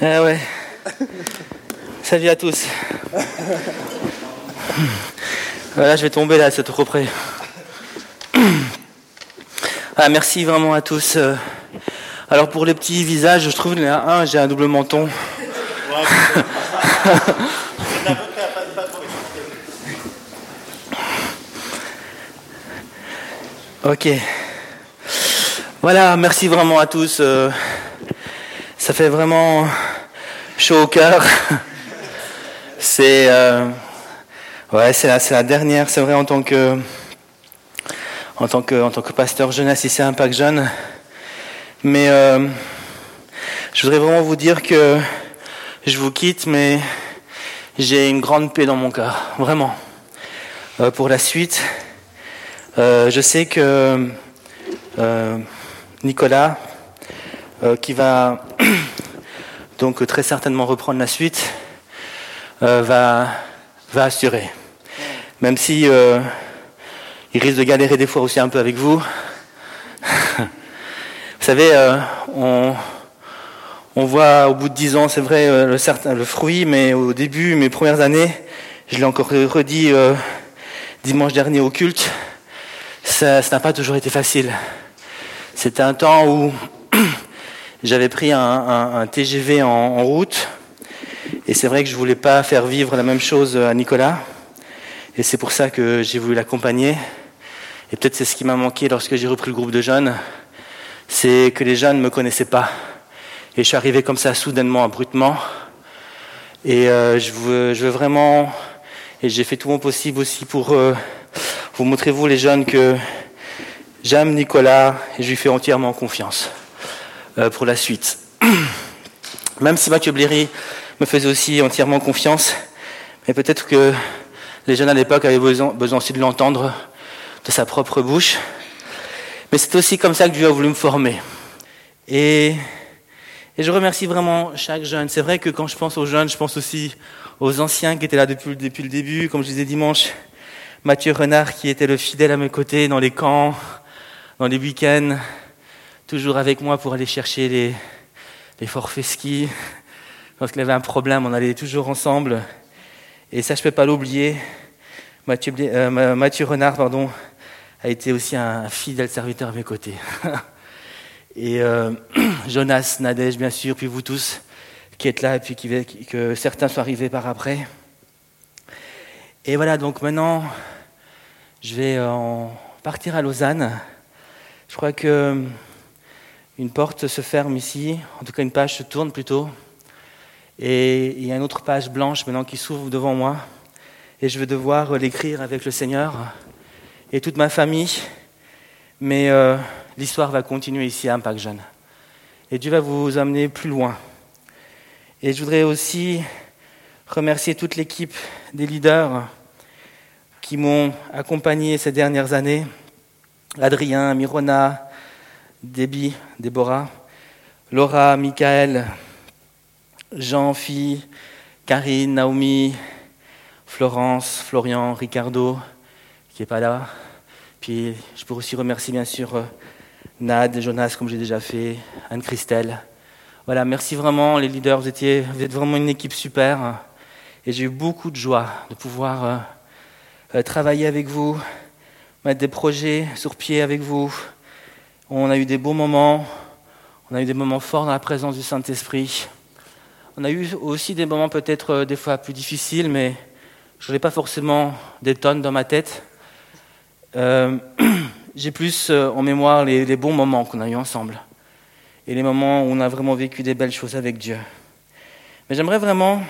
ah ouais. Salut à tous. Voilà, je vais tomber là, c'est trop près. Ah, merci vraiment à tous. Alors pour les petits visages, je trouve qu'il y en a un, j'ai un double menton. ok. Voilà, merci vraiment à tous. Euh, ça fait vraiment chaud au cœur. C'est euh, ouais, c'est la, dernière, c'est vrai en tant que en tant que en tant que pasteur jeunesse ici à Impact Jeune. Mais euh, je voudrais vraiment vous dire que je vous quitte, mais j'ai une grande paix dans mon cœur, vraiment. Pour la suite, euh, je sais que euh, Nicolas, euh, qui va donc très certainement reprendre la suite, euh, va, va assurer. Même si il risque de galérer des fois aussi un peu avec vous. Vous savez, euh, on, on, voit au bout de dix ans, c'est vrai, euh, le, certain, le fruit, mais au début, mes premières années, je l'ai encore redit euh, dimanche dernier au culte, ça n'a pas toujours été facile. C'était un temps où j'avais pris un, un, un TGV en, en, route, et c'est vrai que je voulais pas faire vivre la même chose à Nicolas, et c'est pour ça que j'ai voulu l'accompagner. Et peut-être c'est ce qui m'a manqué lorsque j'ai repris le groupe de jeunes c'est que les jeunes ne me connaissaient pas. Et je suis arrivé comme ça soudainement, abruptement. Et euh, je, veux, je, veux, vraiment, et j'ai fait tout mon possible aussi pour euh, vous montrer, vous les jeunes, que j'aime Nicolas et je lui fais entièrement confiance euh, pour la suite. Même si Mathieu Bléry me faisait aussi entièrement confiance, mais peut-être que les jeunes à l'époque avaient besoin, aussi de l'entendre de sa propre bouche. Mais c'est aussi comme ça que Dieu a voulu me former. Et, et je remercie vraiment chaque jeune. C'est vrai que quand je pense aux jeunes, je pense aussi aux anciens qui étaient là depuis le début. Comme je disais dimanche, Mathieu Renard qui était le fidèle à mes côtés dans les camps, dans les week-ends, toujours avec moi pour aller chercher les, les forfaits ski. Lorsqu'il avait un problème, on allait toujours ensemble. Et ça, je ne peux pas l'oublier. Mathieu, euh, Mathieu Renard, pardon, a été aussi un fidèle serviteur à mes côtés. et euh, Jonas, Nadège, bien sûr, puis vous tous qui êtes là, et puis qui, que certains sont arrivés par après. Et voilà, donc maintenant, je vais en partir à Lausanne. Je crois que une porte se ferme ici, en tout cas une page se tourne plutôt. Et il y a une autre page blanche maintenant qui s'ouvre devant moi. Et je vais devoir l'écrire avec le Seigneur et toute ma famille. Mais euh, l'histoire va continuer ici à Impact Jeune. Et Dieu va vous amener plus loin. Et je voudrais aussi remercier toute l'équipe des leaders qui m'ont accompagné ces dernières années. Adrien, Mirona, Déby, Déborah, Laura, Michael, Jean-Phi, Karine, Naomi, Florence, Florian, Ricardo, qui n'est pas là. Puis je peux aussi remercier bien sûr euh, Nad, Jonas, comme j'ai déjà fait, Anne-Christelle. Voilà, merci vraiment les leaders, vous, étiez, vous êtes vraiment une équipe super. Et j'ai eu beaucoup de joie de pouvoir euh, euh, travailler avec vous, mettre des projets sur pied avec vous. On a eu des beaux moments, on a eu des moments forts dans la présence du Saint-Esprit. On a eu aussi des moments peut-être des fois plus difficiles, mais je n'ai pas forcément des tonnes dans ma tête. Euh, j'ai plus euh, en mémoire les, les bons moments qu'on a eus ensemble et les moments où on a vraiment vécu des belles choses avec Dieu. Mais j'aimerais vraiment,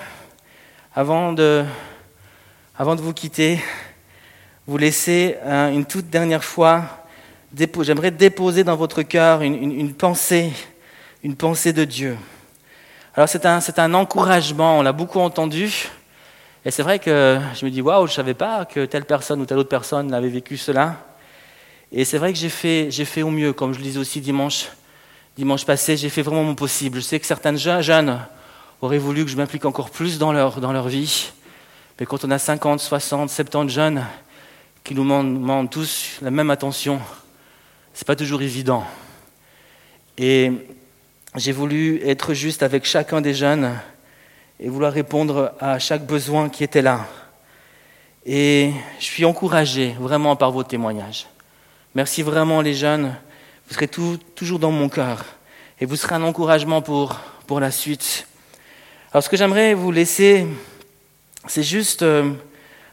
avant de, avant de vous quitter, vous laisser hein, une toute dernière fois, j'aimerais déposer dans votre cœur une, une, une, pensée, une pensée de Dieu. Alors c'est un, c'est un encouragement, on l'a beaucoup entendu, et c'est vrai que je me dis, waouh, je ne savais pas que telle personne ou telle autre personne avait vécu cela. Et c'est vrai que j'ai fait, j'ai fait au mieux, comme je le disais aussi dimanche, dimanche passé, j'ai fait vraiment mon possible. Je sais que certains jeunes auraient voulu que je m'implique encore plus dans leur, dans leur vie. Mais quand on a 50, 60, 70 jeunes qui nous demandent, tous la même attention, c'est pas toujours évident. Et j'ai voulu être juste avec chacun des jeunes et vouloir répondre à chaque besoin qui était là. Et je suis encouragé vraiment par vos témoignages. Merci vraiment les jeunes. Vous serez toujours dans mon cœur. Et vous serez un encouragement pour, pour la suite. Alors ce que j'aimerais vous laisser, c'est juste euh,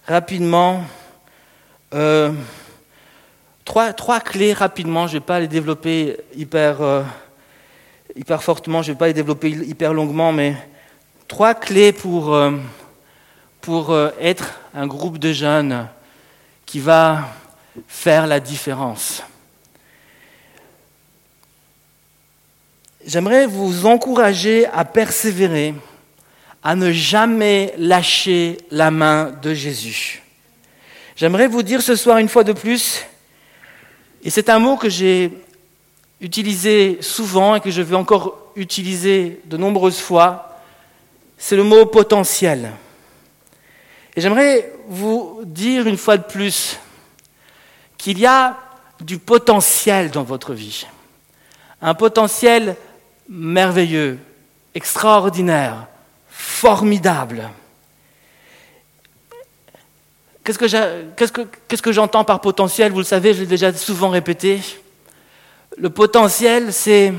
rapidement euh, trois, trois, clés rapidement. Je ne vais pas les développer hyper, euh, hyper fortement, je ne vais pas les développer hyper longuement, mais trois clés pour, pour être un groupe de jeunes qui va faire la différence. J'aimerais vous encourager à persévérer, à ne jamais lâcher la main de Jésus. J'aimerais vous dire ce soir une fois de plus, et c'est un mot que j'ai utilisé souvent et que je vais encore utiliser de nombreuses fois, c'est le mot potentiel. Et j'aimerais vous dire une fois de plus qu'il y a du potentiel dans votre vie. Un potentiel merveilleux, extraordinaire, formidable. Qu'est-ce que, j'entends par potentiel? Vous le savez, je l'ai déjà souvent répété. Le potentiel, c'est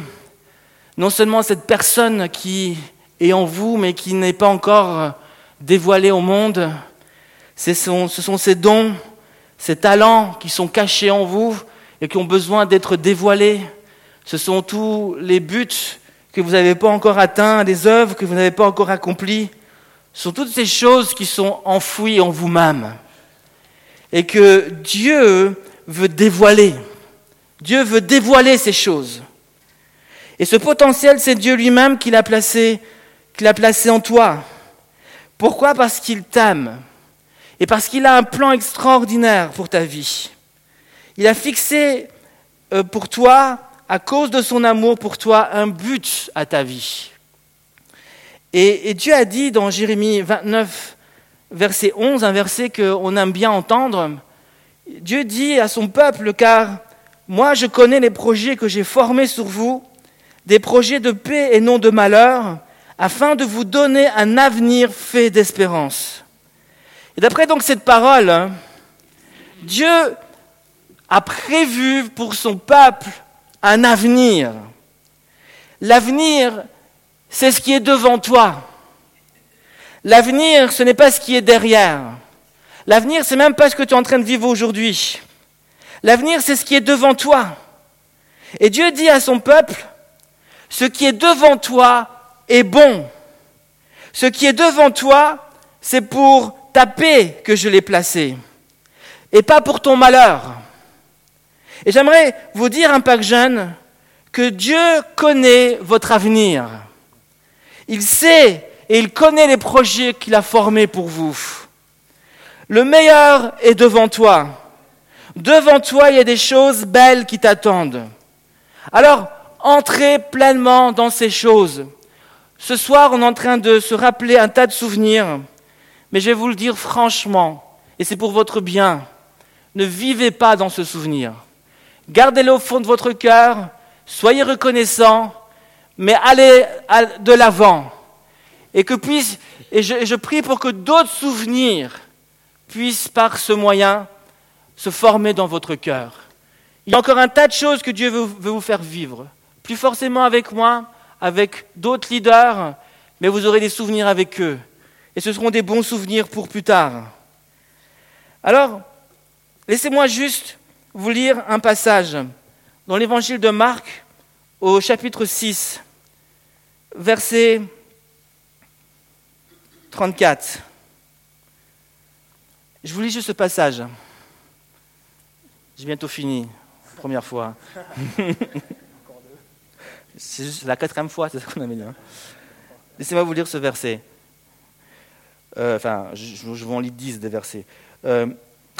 non seulement cette personne qui est en vous, mais qui n'est pas encore dévoilée au monde. ce sont ces dons, ces talents qui sont cachés en vous et qui ont besoin d'être dévoilés. Ce sont tous les buts que vous n'avez pas encore atteints, les œuvres que vous n'avez pas encore accomplies, sont toutes ces choses qui sont enfouies en vous-même et que Dieu veut dévoiler. Dieu veut dévoiler ces choses. Et ce potentiel, c'est Dieu lui-même qui l'a placé, qui l'a placé en toi. Pourquoi? Parce qu'il t'aime et parce qu'il a un plan extraordinaire pour ta vie. Il a fixé euh, pour toi à cause de son amour pour toi, un but à ta vie. Et, Dieu a dit dans Jérémie 29, verset 11, un verset qu'on aime bien entendre, Dieu dit à son peuple, car moi je connais les projets que j'ai formés sur vous, des projets de paix et non de malheur, afin de vous donner un avenir fait d'espérance. Et d'après donc cette parole, hein, Dieu a prévu pour son peuple un avenir. L'avenir, c'est ce qui est devant toi. L'avenir, ce n'est pas ce qui est derrière. L'avenir, c'est même pas ce que tu es en train de vivre aujourd'hui. L'avenir, c'est ce qui est devant toi. Et Dieu dit à son peuple, ce qui est devant toi est bon. Ce qui est devant toi, c'est pour ta paix que je l'ai placé, et pas pour ton malheur. Et j'aimerais vous dire, un Pâques jeune, que Dieu connaît votre avenir. Il sait et il connaît les projets qu'il a formés pour vous. Le meilleur est devant toi. Devant toi, il y a des choses belles qui t'attendent. Alors, entrez pleinement dans ces choses. Ce soir, on est en train de se rappeler un tas de souvenirs, mais je vais vous le dire franchement, et c'est pour votre bien, ne vivez pas dans ce souvenir. Gardez-le au fond de votre cœur, soyez reconnaissant, mais allez de l'avant. Et que puisse, et je, prie pour que d'autres souvenirs puissent par ce moyen se former dans votre cœur. Il y a encore un tas de choses que Dieu veut, veut vous faire vivre. Plus forcément avec moi, avec d'autres leaders, mais vous aurez des souvenirs avec eux. Et ce seront des bons souvenirs pour plus tard. Alors, laissez-moi juste vous lire un passage dans l'évangile de Marc au chapitre 6, verset 34. Je vous lis juste ce passage. J'ai bientôt fini, première fois. c'est la quatrième fois, c'est ça qu'on a mis là. Laissez-moi vous lire ce verset. Euh, enfin, je, je, vais en lire dix des versets. Euh,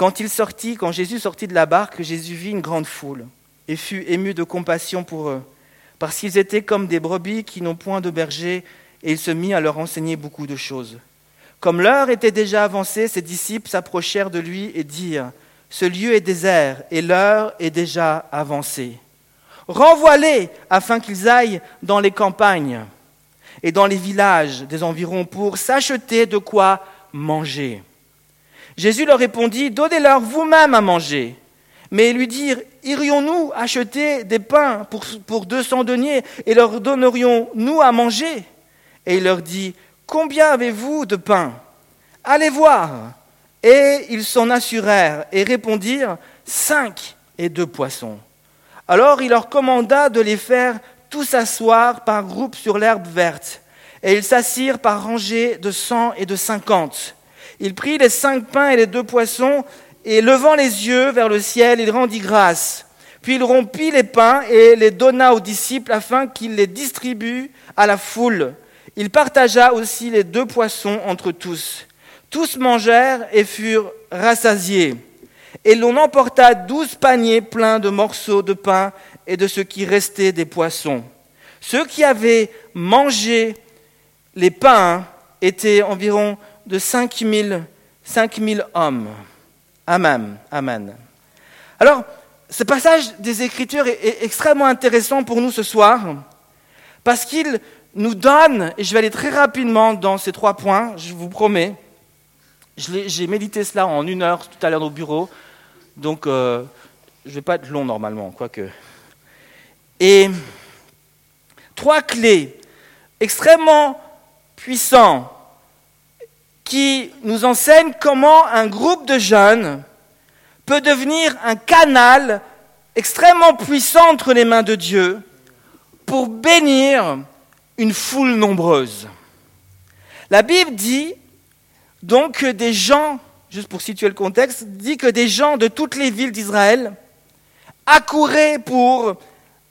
quand il sortit, quand Jésus sortit de la barque, Jésus vit une grande foule et fut ému de compassion pour eux, parce qu'ils étaient comme des brebis qui n'ont point de berger, et il se mit à leur enseigner beaucoup de choses. Comme l'heure était déjà avancée, ses disciples s'approchèrent de lui et dirent, Ce lieu est désert, et l'heure est déjà avancée. renvoie-les afin qu'ils aillent dans les campagnes et dans les villages des environs pour s'acheter de quoi manger. Jésus leur répondit, Donnez-leur vous-même à manger. Mais ils lui dirent, Irions-nous acheter des pains pour, pour 200 deniers et leur donnerions-nous à manger? Et il leur dit, Combien avez-vous de pain Allez voir. Et ils s'en assurèrent et répondirent, Cinq et deux poissons. Alors il leur commanda de les faire tous s'asseoir par groupe sur l'herbe verte. Et ils s'assirent par rangées de cent et de cinquante. Il prit les cinq pains et les deux poissons, et levant les yeux vers le ciel, il rendit grâce. Puis il rompit les pains et les donna aux disciples afin qu'ils les distribuent à la foule. Il partagea aussi les deux poissons entre tous. Tous mangèrent et furent rassasiés. Et l'on emporta douze paniers pleins de morceaux de pain et de ce qui restait des poissons. Ceux qui avaient mangé les pains étaient environ de 5000 5000 hommes. Amen. Amen. Alors, ce passage des Écritures est, extrêmement intéressant pour nous ce soir, parce qu'il nous donne, et je vais aller très rapidement dans ces trois points, je vous promets, j'ai médité cela en une heure tout à l'heure au bureau, donc euh, je ne vais pas être long normalement, quoique. Et trois clés extrêmement puissantes qui nous enseignent comment un groupe de jeunes peut devenir un canal extrêmement puissant entre les mains de Dieu pour bénir une foule nombreuse. La Bible dit donc que des gens, juste pour situer le contexte, dit que des gens de toutes les villes d'Israël accouraient pour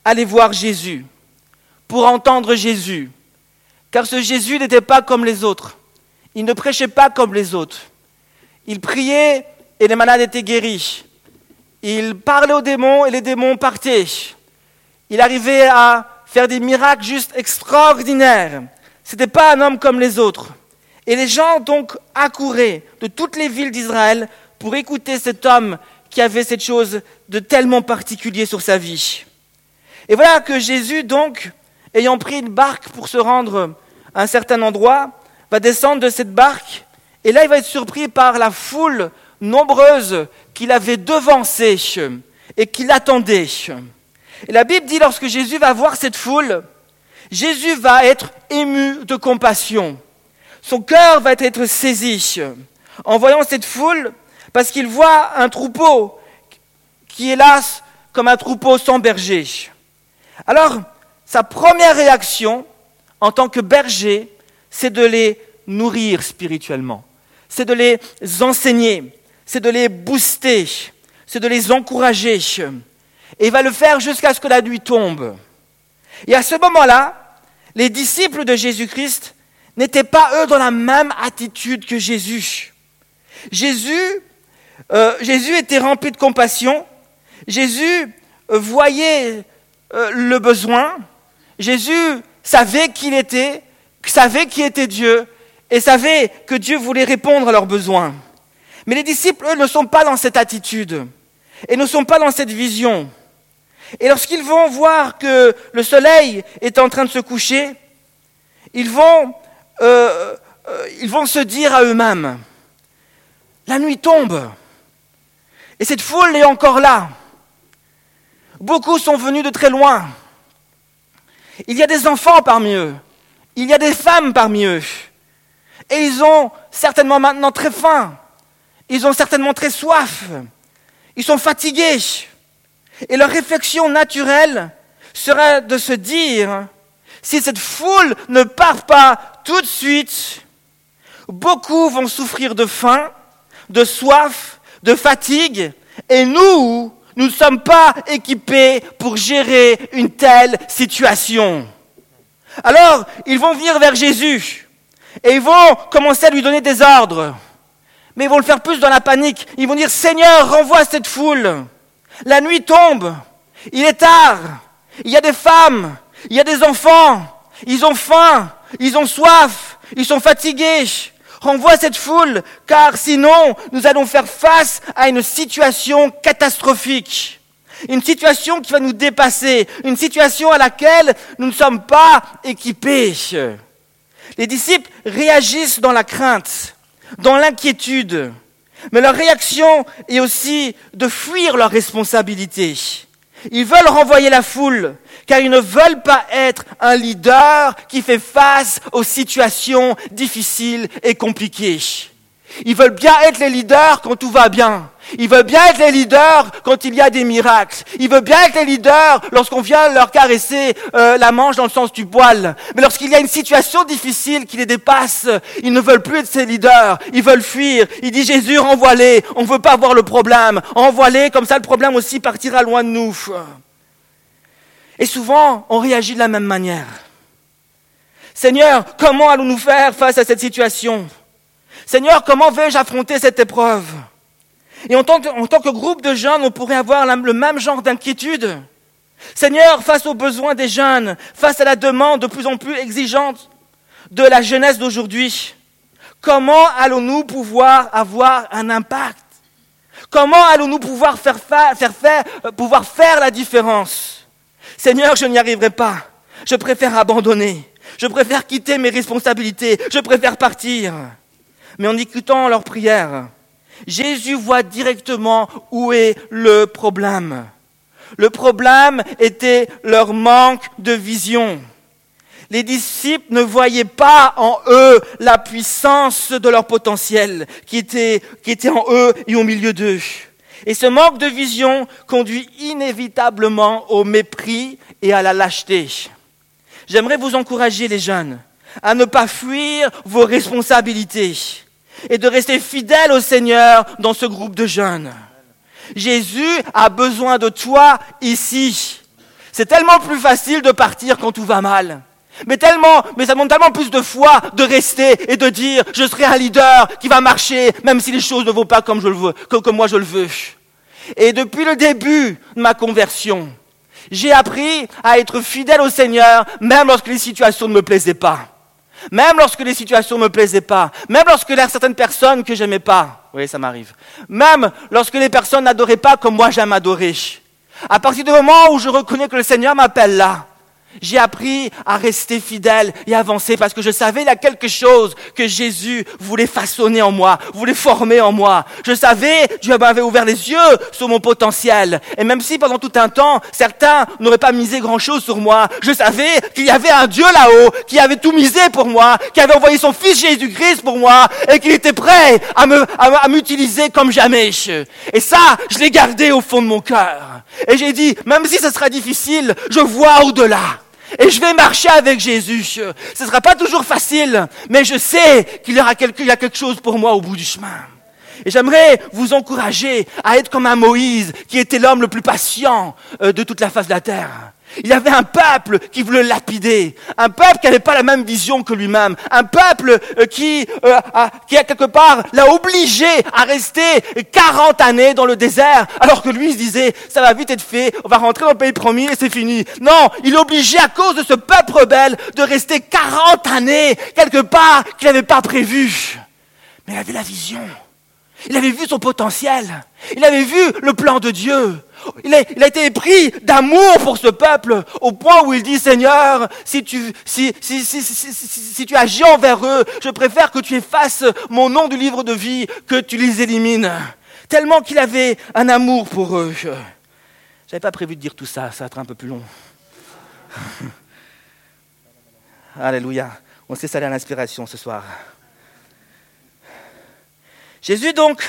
aller voir Jésus, pour entendre Jésus, car ce Jésus n'était pas comme les autres. Il ne prêchait pas comme les autres. Il priait et les malades étaient guéris. Il parlait aux démons et les démons partaient. Il arrivait à faire des miracles juste extraordinaires. Ce n'était pas un homme comme les autres. Et les gens donc accouraient de toutes les villes d'Israël pour écouter cet homme qui avait cette chose de tellement particulier sur sa vie. Et voilà que Jésus, donc, ayant pris une barque pour se rendre à un certain endroit, va descendre de cette barque, et là il va être surpris par la foule nombreuse qu'il avait devancée et qui l'attendait. Et la Bible dit, lorsque Jésus va voir cette foule, Jésus va être ému de compassion. Son cœur va être saisi en voyant cette foule, parce qu'il voit un troupeau qui là comme un troupeau sans berger. Alors, sa première réaction en tant que berger, c'est de les nourrir spirituellement, c'est de les enseigner, c'est de les booster, c'est de les encourager. Et il va le faire jusqu'à ce que la nuit tombe. Et à ce moment-là, les disciples de Jésus-Christ n'étaient pas eux dans la même attitude que Jésus. Jésus, euh, Jésus était rempli de compassion. Jésus euh, voyait euh, le besoin. Jésus savait qui il était, savait qui était Dieu et savait que Dieu voulait répondre à leurs besoins. Mais les disciples, eux, ne sont pas dans cette attitude et ne sont pas dans cette vision. Et lorsqu'ils vont voir que le soleil est en train de se coucher, ils vont, euh, euh, ils vont se dire à eux-mêmes, la nuit tombe, et cette foule est encore là. Beaucoup sont venus de très loin. Il y a des enfants parmi eux. Il y a des femmes parmi eux. Et ils ont certainement maintenant très faim. Ils ont certainement très soif. Ils sont fatigués. Et leur réflexion naturelle sera de se dire, si cette foule ne part pas tout de suite, beaucoup vont souffrir de faim, de soif, de fatigue, et nous, nous ne sommes pas équipés pour gérer une telle situation. Alors, ils vont venir vers Jésus et ils vont commencer à lui donner des ordres. Mais ils vont le faire plus dans la panique. Ils vont dire, Seigneur, renvoie cette foule. La nuit tombe. Il est tard. Il y a des femmes. Il y a des enfants. Ils ont faim. Ils ont soif. Ils sont fatigués. Renvoie cette foule, car sinon nous allons faire face à une situation catastrophique. Une situation qui va nous dépasser, une situation à laquelle nous ne sommes pas équipés. Les disciples réagissent dans la crainte, dans l'inquiétude, mais leur réaction est aussi de fuir leurs responsabilités. Ils veulent renvoyer la foule, car ils ne veulent pas être un leader qui fait face aux situations difficiles et compliquées. Ils veulent bien être les leaders quand tout va bien. Ils veulent bien être les leaders quand il y a des miracles. Ils veulent bien être les leaders lorsqu'on vient leur caresser euh, la manche dans le sens du poil. Mais lorsqu'il y a une situation difficile qui les dépasse, ils ne veulent plus être ces leaders. Ils veulent fuir. Il dit Jésus, renvoie-les. On ne veut pas voir le problème. Renvoie-les, comme ça le problème aussi partira loin de nous. Et souvent, on réagit de la même manière. Seigneur, comment allons-nous faire face à cette situation? Seigneur, comment vais-je affronter cette épreuve? Et en tant, que, groupe de jeunes, on pourrait avoir le même genre d'inquiétude. Seigneur, face aux besoins des jeunes, face à la demande de plus en plus exigeante de la jeunesse d'aujourd'hui, comment allons-nous pouvoir avoir un impact? Comment allons-nous pouvoir faire, euh, pouvoir faire la différence? Seigneur, je n'y arriverai pas. Je préfère abandonner. Je préfère quitter mes responsabilités. Je préfère partir mais en écoutant leurs prières, Jésus voit directement où est le problème. Le problème était leur manque de vision. Les disciples ne voyaient pas en eux la puissance de leur potentiel qui était, qui était en eux et au milieu d'eux. Et ce manque de vision conduit inévitablement au mépris et à la lâcheté. J'aimerais vous encourager, les jeunes, à ne pas fuir vos responsabilités et de rester fidèle au Seigneur dans ce groupe de jeunes. Jésus a besoin de toi ici. C'est tellement plus facile de partir quand tout va mal. Mais tellement, mais ça demande tellement plus de foi de rester et de dire, je serai un leader qui va marcher, même si les choses ne vont pas comme je le veux, comme moi je le veux. Et depuis le début de ma conversion, j'ai appris à être fidèle au Seigneur, même lorsque les situations ne me plaisaient pas. Même lorsque les situations ne me plaisaient pas, même lorsque il certaines personnes que j'aimais pas, oui, ça m'arrive. Même lorsque les personnes n'adoraient pas comme moi j'aime adorer. À partir du moment où je reconnais que le Seigneur m'appelle là, j'ai appris à rester fidèle et avancer parce que je savais a quelque chose que Jésus voulait façonner en moi, voulait former en moi. Je savais, Dieu m'avait ouvert les yeux sur mon potentiel. Et même si pendant tout un temps, certains n'auraient pas misé grand chose sur moi, je savais qu'il y avait un Dieu là-haut qui avait tout misé pour moi, qui avait envoyé son fils Jésus-Christ pour moi et qui était prêt à me, à m'utiliser comme jamais. Et ça, je l'ai gardé au fond de mon cœur. Et j'ai dit, même si ce sera difficile, je vois au-delà. Et je vais marcher avec Jésus. Ce ne sera pas toujours facile, mais je sais qu'il y, aura quelque, a quelque chose pour moi au bout du chemin. Et j'aimerais vous encourager à être comme un Moïse, qui était l'homme le plus patient euh, de toute la face de la terre. Il y avait un peuple qui voulait lapider, un peuple qui n'avait pas la même vision que lui-même, un peuple euh, qui, euh, a, qui a quelque part l'a obligé à rester 40 années dans le désert, alors que lui se disait ça va vite être fait, on va rentrer dans le pays promis et c'est fini. Non, il est obligé à cause de ce peuple rebelle de rester 40 années quelque part qu'il n'avait pas prévu. Mais il avait la vision, il avait vu son potentiel, il avait vu le plan de Dieu. Il a, été pris d'amour pour ce peuple au point où il dit Seigneur, si tu, agis envers eux, je préfère que tu effaces mon nom du livre de vie, que tu les élimines. Tellement qu'il avait un amour pour eux. Je n'avais pas prévu de dire tout ça, ça va être un peu plus long. Alléluia. On s'est salé à l'inspiration ce soir. Jésus donc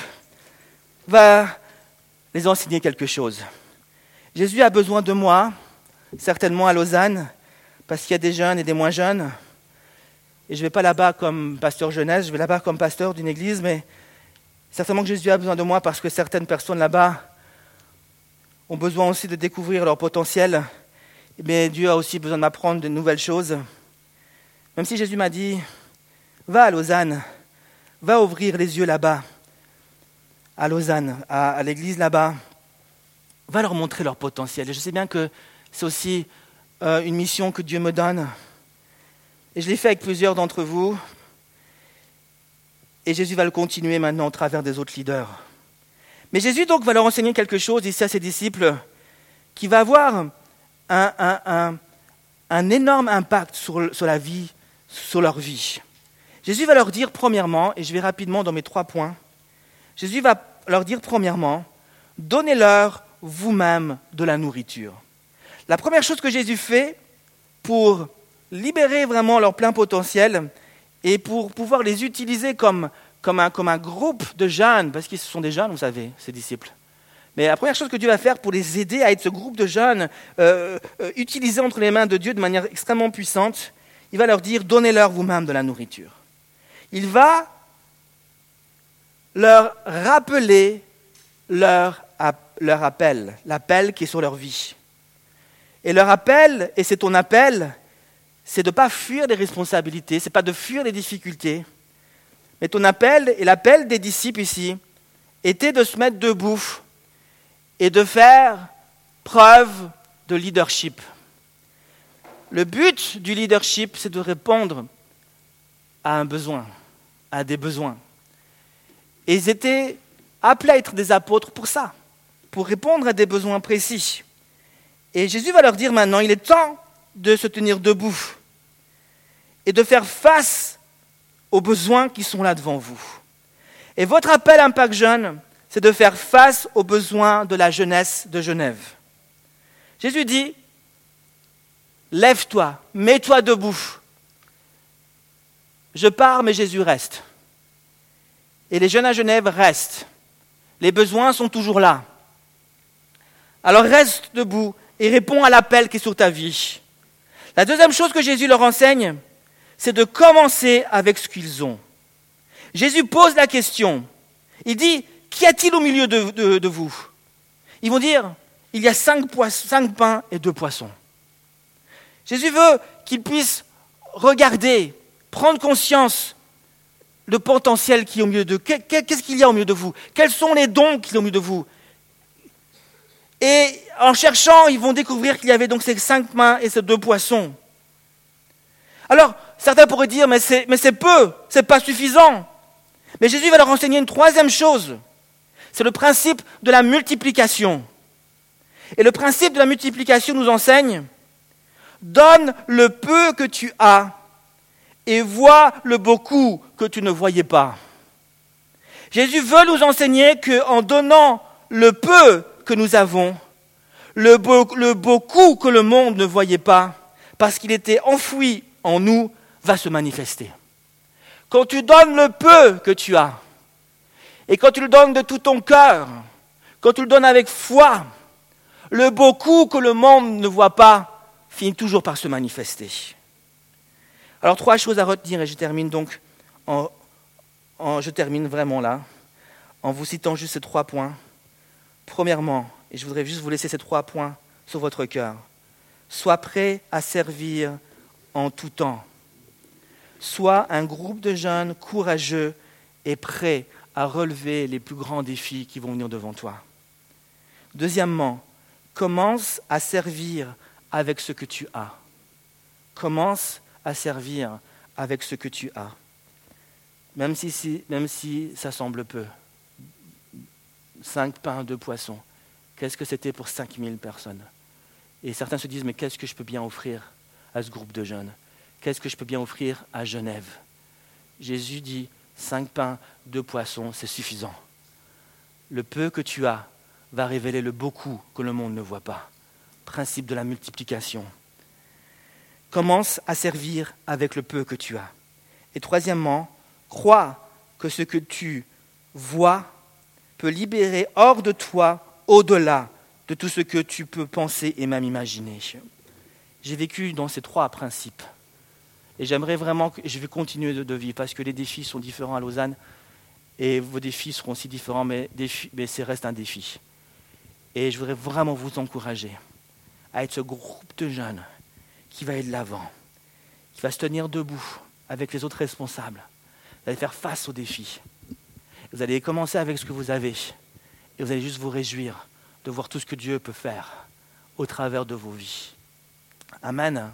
va les enseigner quelque chose. Jésus a besoin de moi, certainement à Lausanne, parce qu'il y a des jeunes et des moins jeunes. Et je ne vais pas là-bas comme pasteur jeunesse, je vais là-bas comme pasteur d'une église, mais certainement que Jésus a besoin de moi parce que certaines personnes là-bas ont besoin aussi de découvrir leur potentiel. Mais Dieu a aussi besoin de m'apprendre de nouvelles choses. Même si Jésus m'a dit, va à Lausanne, va ouvrir les yeux là-bas à Lausanne, à, l'église là-bas, va leur montrer leur potentiel. Et je sais bien que c'est aussi euh, une mission que Dieu me donne. Et je l'ai fait avec plusieurs d'entre vous. Et Jésus va le continuer maintenant au travers des autres leaders. Mais Jésus donc va leur enseigner quelque chose ici à ses disciples. qui va avoir un, énorme impact sur, sur la vie, sur leur vie. Jésus va leur dire premièrement, et je vais rapidement dans mes trois points, Jésus va leur dire premièrement, donnez-leur vous-même de la nourriture. La première chose que Jésus fait pour libérer vraiment leur plein potentiel et pour pouvoir les utiliser comme, comme, un, comme un groupe de jeunes, parce qu'ils sont des jeunes, vous savez, ces disciples. Mais la première chose que Dieu va faire pour les aider à être ce groupe de jeunes euh, euh, utilisés entre les mains de Dieu de manière extrêmement puissante, il va leur dire, donnez-leur vous-même de la nourriture. Il va leur rappeler leur, leur appel, l'appel qui est sur leur vie. Et leur appel, et c'est ton appel, c'est de ne pas fuir les responsabilités, c'est pas de fuir les difficultés. Mais ton appel, et l'appel des disciples ici, était de se mettre debout et de faire preuve de leadership. Le but du leadership, c'est de répondre à un besoin, à des besoins. Et ils étaient appelés à être des apôtres pour ça, pour répondre à des besoins précis. Et Jésus va leur dire maintenant, il est temps de se tenir debout et de faire face aux besoins qui sont là devant vous. Et votre appel Impact Jeune, c'est de faire face aux besoins de la jeunesse de Genève. Jésus dit, lève-toi, mets-toi debout. Je pars, mais Jésus reste. Et les jeunes à Genève restent. Les besoins sont toujours là. Alors reste debout et réponds à l'appel qui est sur ta vie. La deuxième chose que Jésus leur enseigne, c'est de commencer avec ce qu'ils ont. Jésus pose la question. Il dit, qu'y a-t-il au milieu de, vous? Ils vont dire, il y a cinq, cinq pains et deux poissons. Jésus veut qu'ils puissent regarder, prendre conscience le potentiel qui est au milieu de Qu'est-ce qu'il y a au milieu de vous? Quels sont les dons qui sont au milieu de vous? Et en cherchant, ils vont découvrir qu'il y avait donc ces cinq mains et ces deux poissons. Alors, certains pourraient dire, mais c'est, mais c'est peu, c'est pas suffisant. Mais Jésus va leur enseigner une troisième chose. C'est le principe de la multiplication. Et le principe de la multiplication nous enseigne, donne le peu que tu as et vois le beaucoup que tu ne voyais pas. Jésus veut nous enseigner qu'en donnant le peu que nous avons, le, beaucoup que le monde ne voyait pas, parce qu'il était enfoui en nous, va se manifester. Quand tu donnes le peu que tu as, et quand tu le donnes de tout ton cœur, quand tu le donnes avec foi, le beaucoup que le monde ne voit pas finit toujours par se manifester. Alors trois choses à retenir et je termine donc en, je termine vraiment là en vous citant juste ces trois points. Premièrement, et je voudrais juste vous laisser ces trois points sur votre cœur. Sois prêt à servir en tout temps. Sois un groupe de jeunes courageux et prêts à relever les plus grands défis qui vont venir devant toi. Deuxièmement, commence à servir avec ce que tu as. Commence à servir avec ce que tu as. Même si, ça semble peu. Cinq pains, deux poissons. Qu'est-ce que c'était pour cinq mille personnes? Et certains se disent, mais qu'est-ce que je peux bien offrir à ce groupe de jeunes? Qu'est-ce que je peux bien offrir à Genève? Jésus dit, cinq pains, deux poissons, c'est suffisant. Le peu que tu as va révéler le beaucoup que le monde ne voit pas. Principe de la multiplication. Commence à servir avec le peu que tu as. Et troisièmement, crois que ce que tu vois peut libérer hors de toi, au-delà de tout ce que tu peux penser et même imaginer. J'ai vécu dans ces trois principes. Et j'aimerais vraiment que je vais continuer de, vivre parce que les défis sont différents à Lausanne et vos défis seront aussi différents, mais, mais ça reste un défi. Et je voudrais vraiment vous encourager à être ce groupe de jeunes qui va aller de l'avant, qui va se tenir debout avec les autres responsables. Vous allez faire face aux défis. Vous allez commencer avec ce que vous avez. Et vous allez juste vous réjouir de voir tout ce que Dieu peut faire au travers de vos vies. Amen.